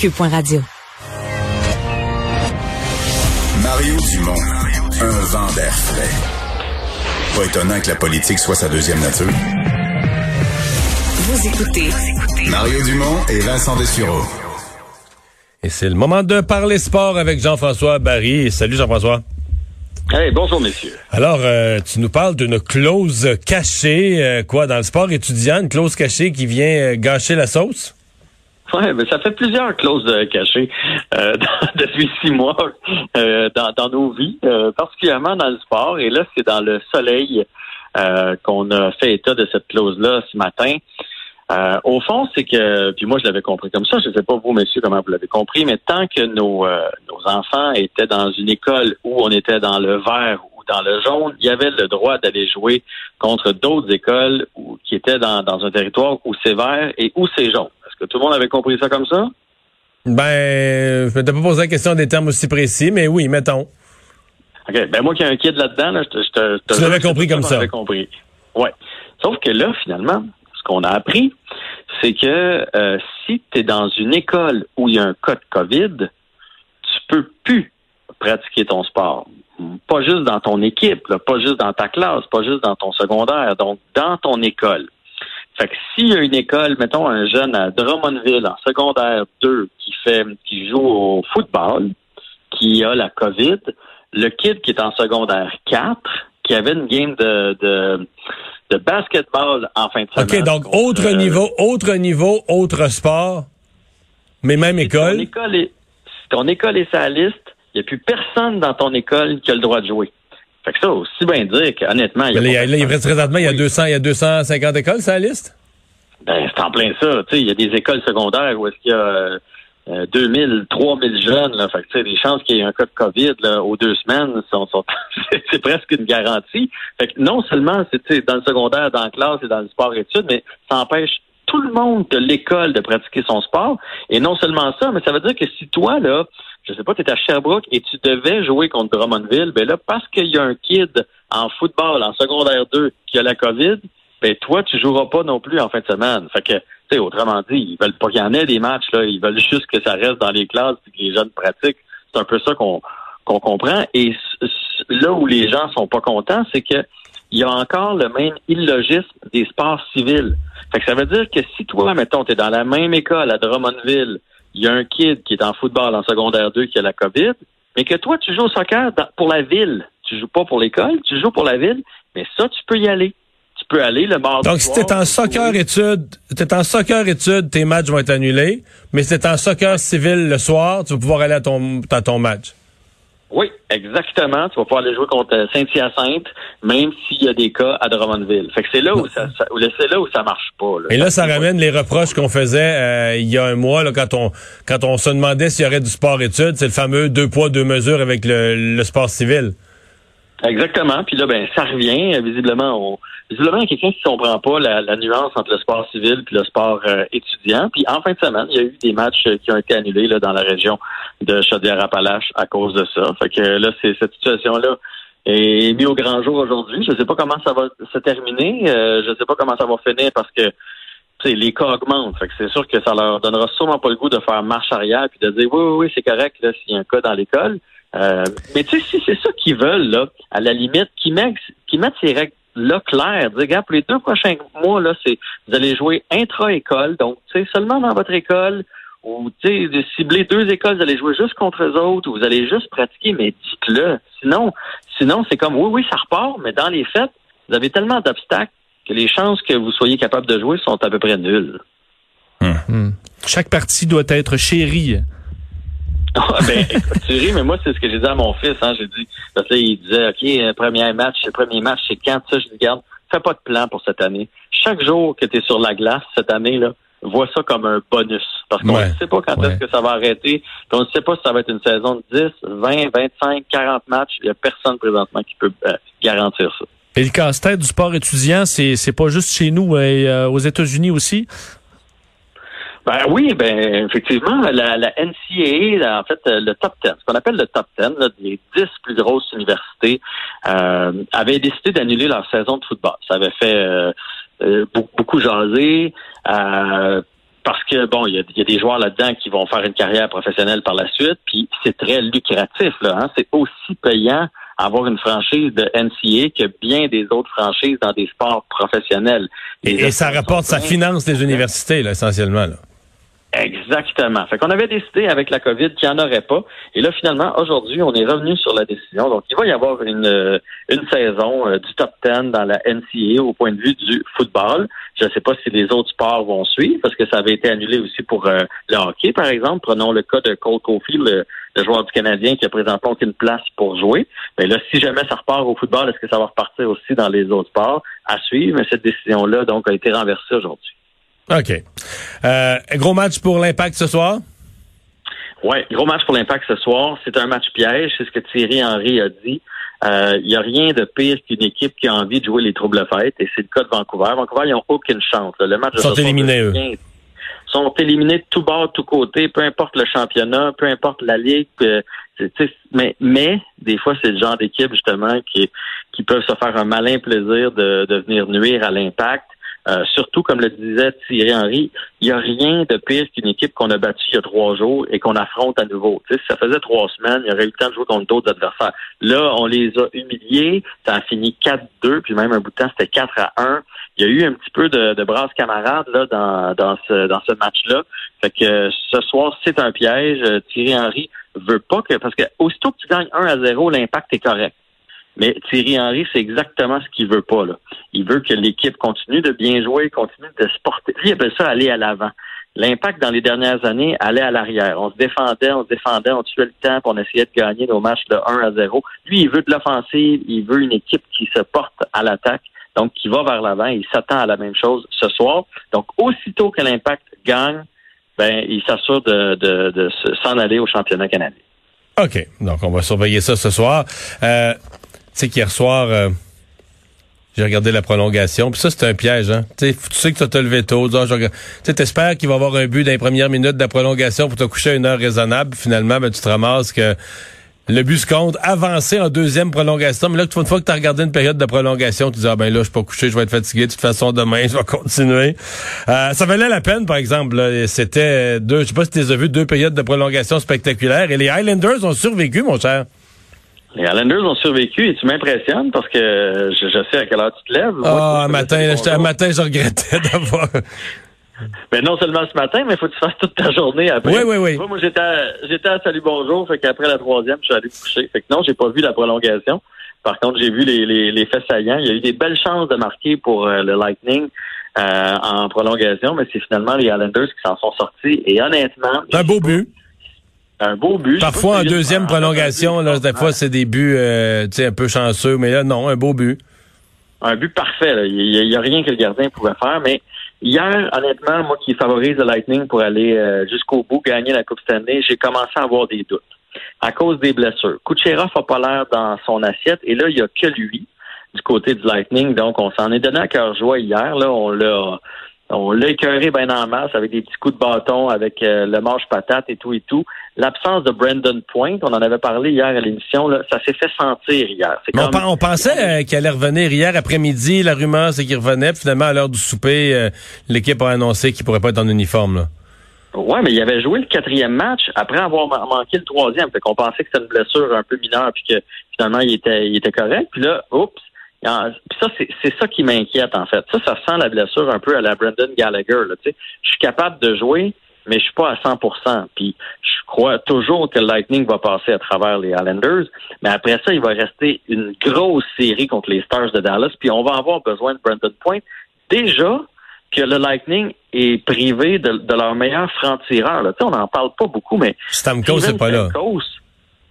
Cube.radio. Mario Dumont, un vent d'air frais. Pas étonnant que la politique soit sa deuxième nature. Vous écoutez Mario Dumont et Vincent Dessureau. Et c'est le moment de parler sport avec Jean-François Barry. Salut Jean-François. Hey, bonjour messieurs. Alors, euh, tu nous parles d'une clause cachée, euh, quoi, dans le sport étudiant, une clause cachée qui vient euh, gâcher la sauce? Ouais, mais ça fait plusieurs clauses cachées depuis six mois dans, dans, nos vies, particulièrement dans le sport. Et là, c'est dans le soleil qu'on a fait état de cette clause-là ce matin. Euh, au fond, c'est que, puis moi je l'avais compris comme ça, je ne sais pas vous, messieurs, comment vous l'avez compris, mais tant que nos, euh, nos enfants étaient dans une école où on était dans le vert dans le jaune, il y avait le droit d'aller jouer contre d'autres écoles où, qui étaient dans, dans un territoire où c'est vert et où c'est jaune. Est-ce que tout le monde avait compris ça comme ça? Ben, je ne pas posé la question des termes aussi précis, mais oui, mettons. OK. Ben moi qui ai un kid là-dedans, là, je te, je te, Tu l'avais compris comme ça. compris. Ouais. Sauf que là, finalement, ce qu'on a appris, c'est que euh, si tu es dans une école où il y a un cas de COVID, tu peux plus pratiquer ton sport. Pas juste dans ton équipe, pas juste dans ta classe, pas juste dans ton secondaire, donc dans ton école. Fait que s'il y a une école, mettons un jeune à Drummondville en secondaire 2 qui fait qui joue au football, qui a la COVID, le kid qui est en secondaire 4, qui avait une game de, de de basketball en fin de semaine. OK, donc autre euh, niveau, autre niveau, autre sport, mais même école. Ton école est, si ton école est sa liste, n'y a plus personne dans ton école qui a le droit de jouer. Fait que ça, aussi bien dire qu'honnêtement, il y a. Là, il reste présentement, il y a 200, il y a 250 écoles, sa liste? Ben, c'est en plein ça. Tu sais, il y a des écoles secondaires où est-ce qu'il y a euh, 2000, 3000 jeunes. Là, fait que, les chances qu'il y ait un cas de COVID là, aux deux semaines, sont, sont c'est presque une garantie. Fait que non seulement c'est dans le secondaire, dans la classe et dans le sport-études, mais ça empêche tout le monde de l'école de pratiquer son sport. Et non seulement ça, mais ça veut dire que si toi, là, je sais pas, tu es à Sherbrooke et tu devais jouer contre Drummondville, ben là, parce qu'il y a un kid en football, en secondaire 2, qui a la COVID, ben toi, tu joueras pas non plus en fin de semaine. Fait que autrement dit, ils veulent pas qu'il y en ait des matchs, là. Ils veulent juste que ça reste dans les classes et que les jeunes pratiquent. C'est un peu ça qu'on qu'on comprend. Et là où les gens sont pas contents, c'est que il y a encore le même illogisme des sports civils. Fait que ça veut dire que si toi, mettons, tu es dans la même école à Drummondville, il y a un kid qui est en football en secondaire 2 qui a la COVID, mais que toi, tu joues au soccer pour la ville. Tu joues pas pour l'école, tu joues pour la ville, mais ça, tu peux y aller tu peux aller le mardi. Donc, si t'es en soccer études, t'es en soccer études, tes matchs vont être annulés. Mais si t'es en soccer civil le soir, tu vas pouvoir aller à ton, à ton match. Oui, exactement. Tu vas pouvoir aller jouer contre Saint-Hyacinthe, même s'il y a des cas à Drummondville. Fait que c'est là où ça, c'est là où ça marche pas. Et là, ça ramène les reproches qu'on faisait euh, il y a un mois, là, quand on quand on se demandait s'il y aurait du sport-études, c'est le fameux deux poids deux mesures avec le, le sport civil. Exactement. Puis là, ben, ça revient. Visiblement, on, visiblement, il y a quelqu'un qui comprend pas la, nuance entre le sport civil et le sport euh, étudiant. Puis en fin de semaine, il y a eu des matchs euh, qui ont été annulés là, dans la région de Chaudière-Appalaches à cause de ça. Fait que là, c'est cette situation-là est mise au grand jour aujourd'hui. Je ne sais pas comment ça va se terminer. Euh, je ne sais pas comment ça va finir parce que les cas augmentent. Fait que c'est sûr que ça leur donnera sûrement pas le goût de faire marche arrière puis de dire oui, oui, oui, c'est correct là, s'il y a un cas dans l'école. Euh, mais tu sais, si c'est ça qu'ils veulent, là, à la limite, qu'ils mettent, qu'ils mettent ces règles-là claires. Dire, regarde, pour les deux prochains mois, là, c'est vous allez jouer intra-école, donc tu sais, seulement dans votre école, ou tu sais, de cibler deux écoles, vous allez jouer juste contre eux autres, ou vous allez juste pratiquer, mais dites-le. Sinon, sinon, c'est comme oui, oui, ça repart, mais dans les faits, vous avez tellement d'obstacles que les chances que vous soyez capable de jouer sont à peu près nulles. Hum. Chaque partie doit être chérie. Ah, ben, tu ris, mais moi, c'est ce que j'ai dit à mon fils. Hein. J'ai dit, parce que là, il disait, OK, premier match, le premier match, c'est quand? Ça? Je dis, regarde, fais pas de plan pour cette année. Chaque jour que tu es sur la glace cette année, là, vois ça comme un bonus. Parce qu'on ne sait pas quand est-ce que ça va arrêter. on ne sait pas si ça va être une saison de 10, 20, 25, 40 matchs. Il n'y a personne présentement qui peut euh, garantir ça. Et le casse-tête du sport étudiant, c'est, c'est pas juste chez nous, euh, aux États-Unis aussi? Ben oui, ben effectivement, la, la NCAA, en fait, le top 10, ce qu'on appelle le top 10, là, les 10 plus grosses universités, euh, avaient décidé d'annuler leur saison de football. Ça avait fait euh, euh beaucoup, beaucoup jaser. Euh, parce que bon, il y a, des joueurs là-dedans qui vont faire une carrière professionnelle par la suite, puis c'est très lucratif là. Hein? C'est aussi payant avoir une franchise de NCA que bien des autres franchises dans des sports professionnels. Et, ça rapporte, ça finance les universités là, essentiellement là. Exactement. Fait qu'on avait décidé avec la COVID qu'il n'y en aurait pas. Et là, finalement, aujourd'hui, on est revenu sur la décision. Donc, il va y avoir une, euh, une saison euh, du top 10 dans la NCA au point de vue du football. Je ne sais pas si les autres sports vont suivre parce que ça avait été annulé aussi pour euh, le hockey, par exemple. Prenons le cas de Cole Caulfield, le, joueur du Canadien qui a présentement aucune place pour jouer. Mais là, si jamais ça repart au football, est-ce que ça va repartir aussi dans les autres sports? À suivre. Mais cette décision-là, donc, a été renversée aujourd'hui. OK. Euh, gros match pour l'Impact ce soir? Oui, gros match pour l'Impact ce soir. C'est un match piège, c'est ce que Thierry Henry a dit. Il euh, n'y a rien de pire qu'une équipe qui a envie de jouer les troubles fêtes, et c'est le cas de Vancouver. Vancouver, ils n'ont aucune chance. Le match ils sont éliminés, eux. sont éliminés de tout bord, de tout côté, peu importe le championnat, peu importe la ligue. Euh, mais, mais des fois, c'est le genre d'équipe, justement, qui, qui peuvent se faire un malin plaisir de, de venir nuire à l'impact. Euh, surtout, comme le disait Thierry Henry, il n'y a rien de pire qu'une équipe qu'on a battue il y a trois jours et qu'on affronte à nouveau. si ça faisait trois semaines, il y aurait eu le temps de jouer contre d'autres adversaires. Là, on les a humiliés. Ça a fini 4-2, puis même un bout de temps, c'était 4 à 1. Il y a eu un petit peu de, de brasse camarade là, dans, dans ce, dans ce match-là. Fait que ce soir, c'est un piège. Thierry Henry veut pas que. Parce que aussitôt que tu gagnes 1 à 0, l'impact est correct. Mais Thierry Henry, c'est exactement ce qu'il veut pas. Il veut que l'équipe continue de bien jouer, continue de se porter. Lui, il appelle ça aller à l'avant. L'impact dans les dernières années allait à l'arrière. On se défendait, on se défendait, on tuait le temps, on essayait de gagner nos matchs de 1 à 0. Lui, il veut de l'offensive, il veut une équipe qui se porte à l'attaque, donc qui va vers l'avant. Il s'attend à la même chose ce soir. Donc, aussitôt que l'impact gagne, ben, il s'assure de, de, de s'en aller au championnat canadien. OK. Donc, on va surveiller ça ce soir. Euh, sais qu'hier soir, euh, j'ai regardé la prolongation. Puis ça, c'est un piège. Hein? tu sais que tu as levé tôt. Tu espères qu'il va y avoir un but dans les premières minutes de prolongation pour te coucher à une heure raisonnable. Finalement, ben, tu te ramasses que le but se compte. Avancer en deuxième prolongation. Mais là, une fois que tu as regardé une période de prolongation, tu dis, ah ben là, je suis pas couché, je vais être fatigué. De toute façon, demain, je vais continuer. Euh, ça valait la peine, par exemple. C'était deux, je sais pas si tu as vu, deux périodes de prolongation spectaculaires. Et les Highlanders ont survécu, mon cher. Les Islanders ont survécu et tu m'impressionnes parce que je, sais à quelle heure tu te lèves. Ah, un matin, un matin, je regrettais d'avoir. Mais non seulement ce matin, mais il faut que tu fasses toute ta journée après. Oui, oui, oui. Moi, j'étais à, j'étais à Salut Bonjour, fait qu'après la troisième, je suis allé coucher. Fait que non, j'ai pas vu la prolongation. Par contre, j'ai vu les, les, les faits saillants. Il y a eu des belles chances de marquer pour euh, le Lightning euh, en prolongation, mais c'est finalement les Islanders qui s'en sont sortis. Et honnêtement... Un beau but un beau but. Parfois en deuxième prolongation, là, des fois c'est des buts euh, un peu chanceux, mais là non, un beau but. Un but parfait. Il n'y a, rien que le gardien pouvait faire, mais hier, honnêtement, moi qui favorise le Lightning pour aller euh, jusqu'au bout, gagner la Coupe Stanley, j'ai commencé à avoir des doutes à cause des blessures. Kucherov n'a pas l'air dans son assiette, et là, il n'y a que lui du côté du Lightning, donc on s'en est donné à cœur joie hier. Là, on l'a on l'a écœuré bien en masse avec des petits coups de bâton, avec euh, le manche patate et tout et tout. L'absence de Brandon Point, on en avait parlé hier à l'émission, ça s'est fait sentir hier. on, pensait euh, qu'il allait revenir hier après-midi. La rumeur, c'est qu'il revenait. finalement, à l'heure du souper, euh, l'équipe a annoncé qu'il pourrait pas être en uniforme. Là. Ouais, mais il avait joué le quatrième match après avoir manqué le troisième. Fait qu'on pensait que c'était une blessure un peu mineure puis que finalement il était, il était correct. Puis là, oups, puis ça, c'est ça qui m'inquiète, en fait. Ça, ça sent la blessure un peu à la Brendan Gallagher. Là, je suis capable de jouer, mais je suis pas à 100% Puis je crois toujours que le Lightning va passer à travers les Islanders. Mais après ça, il va rester une grosse série contre les Stars de Dallas. Puis on va avoir besoin de Brendan Point. Déjà que le Lightning est privé de, leur meilleur franc-tireur. On n'en parle pas beaucoup, mais... Stamkos, c'est pas là.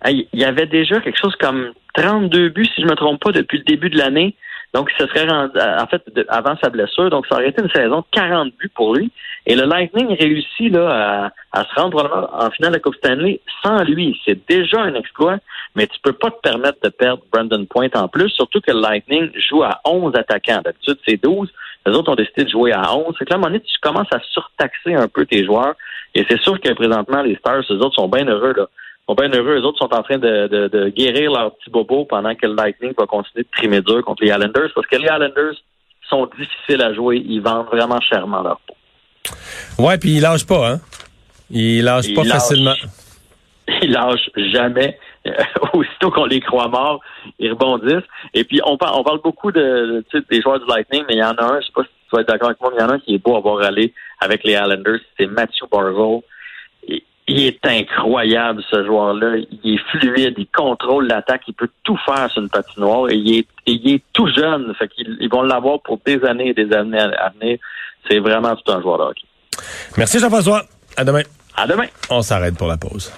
Il y avait déjà quelque chose comme 32 buts, si je me trompe pas, depuis le début de l'année. Donc, ce serait en fait avant sa blessure. Donc, ça aurait été une saison de 40 buts pour lui. Et le Lightning réussit là à, se rendre en finale de la Coupe Stanley sans lui. C'est déjà un exploit, mais tu peux pas te permettre de perdre Brandon Point en plus, surtout que le Lightning joue à 11 attaquants. D'habitude, c'est 12. Les autres ont décidé de jouer à 11. C'est que là, à un moment tu commences à surtaxer un peu tes joueurs. Et c'est sûr que présentement, les Stars, eux autres sont bien heureux là sont bien heureux. Les autres sont en train de, guérir leur petit bobo pendant que le Lightning va continuer de trimer dur contre les Islanders parce que les Islanders sont difficiles à jouer. Ils vendent vraiment chèrement leur peau. Ouais, puis il lâche pas, hein? Il lâche Il pas facilement. Ils lâchent jamais. Euh, Aussitôt qu'on les croit morts, ils rebondissent. Et puis, on parle, on parle beaucoup de, des joueurs du Lightning, mais il y en a un, je sais pas si tu vas être d'accord avec moi, mais il y en a un qui est beau à voir aller avec les Islanders, c'est Matthew Barzell. Il- est incroyable, ce joueur-là. Il est fluide, il contrôle l'attaque, il peut tout faire sur une patinoire et il est, et il est tout jeune. Fait qu'ils ils vont l'avoir pour des années et des années à venir. C'est vraiment tout un joueur de hockey. Merci Jean-François. À demain. À demain! On s'arrête pour la pause.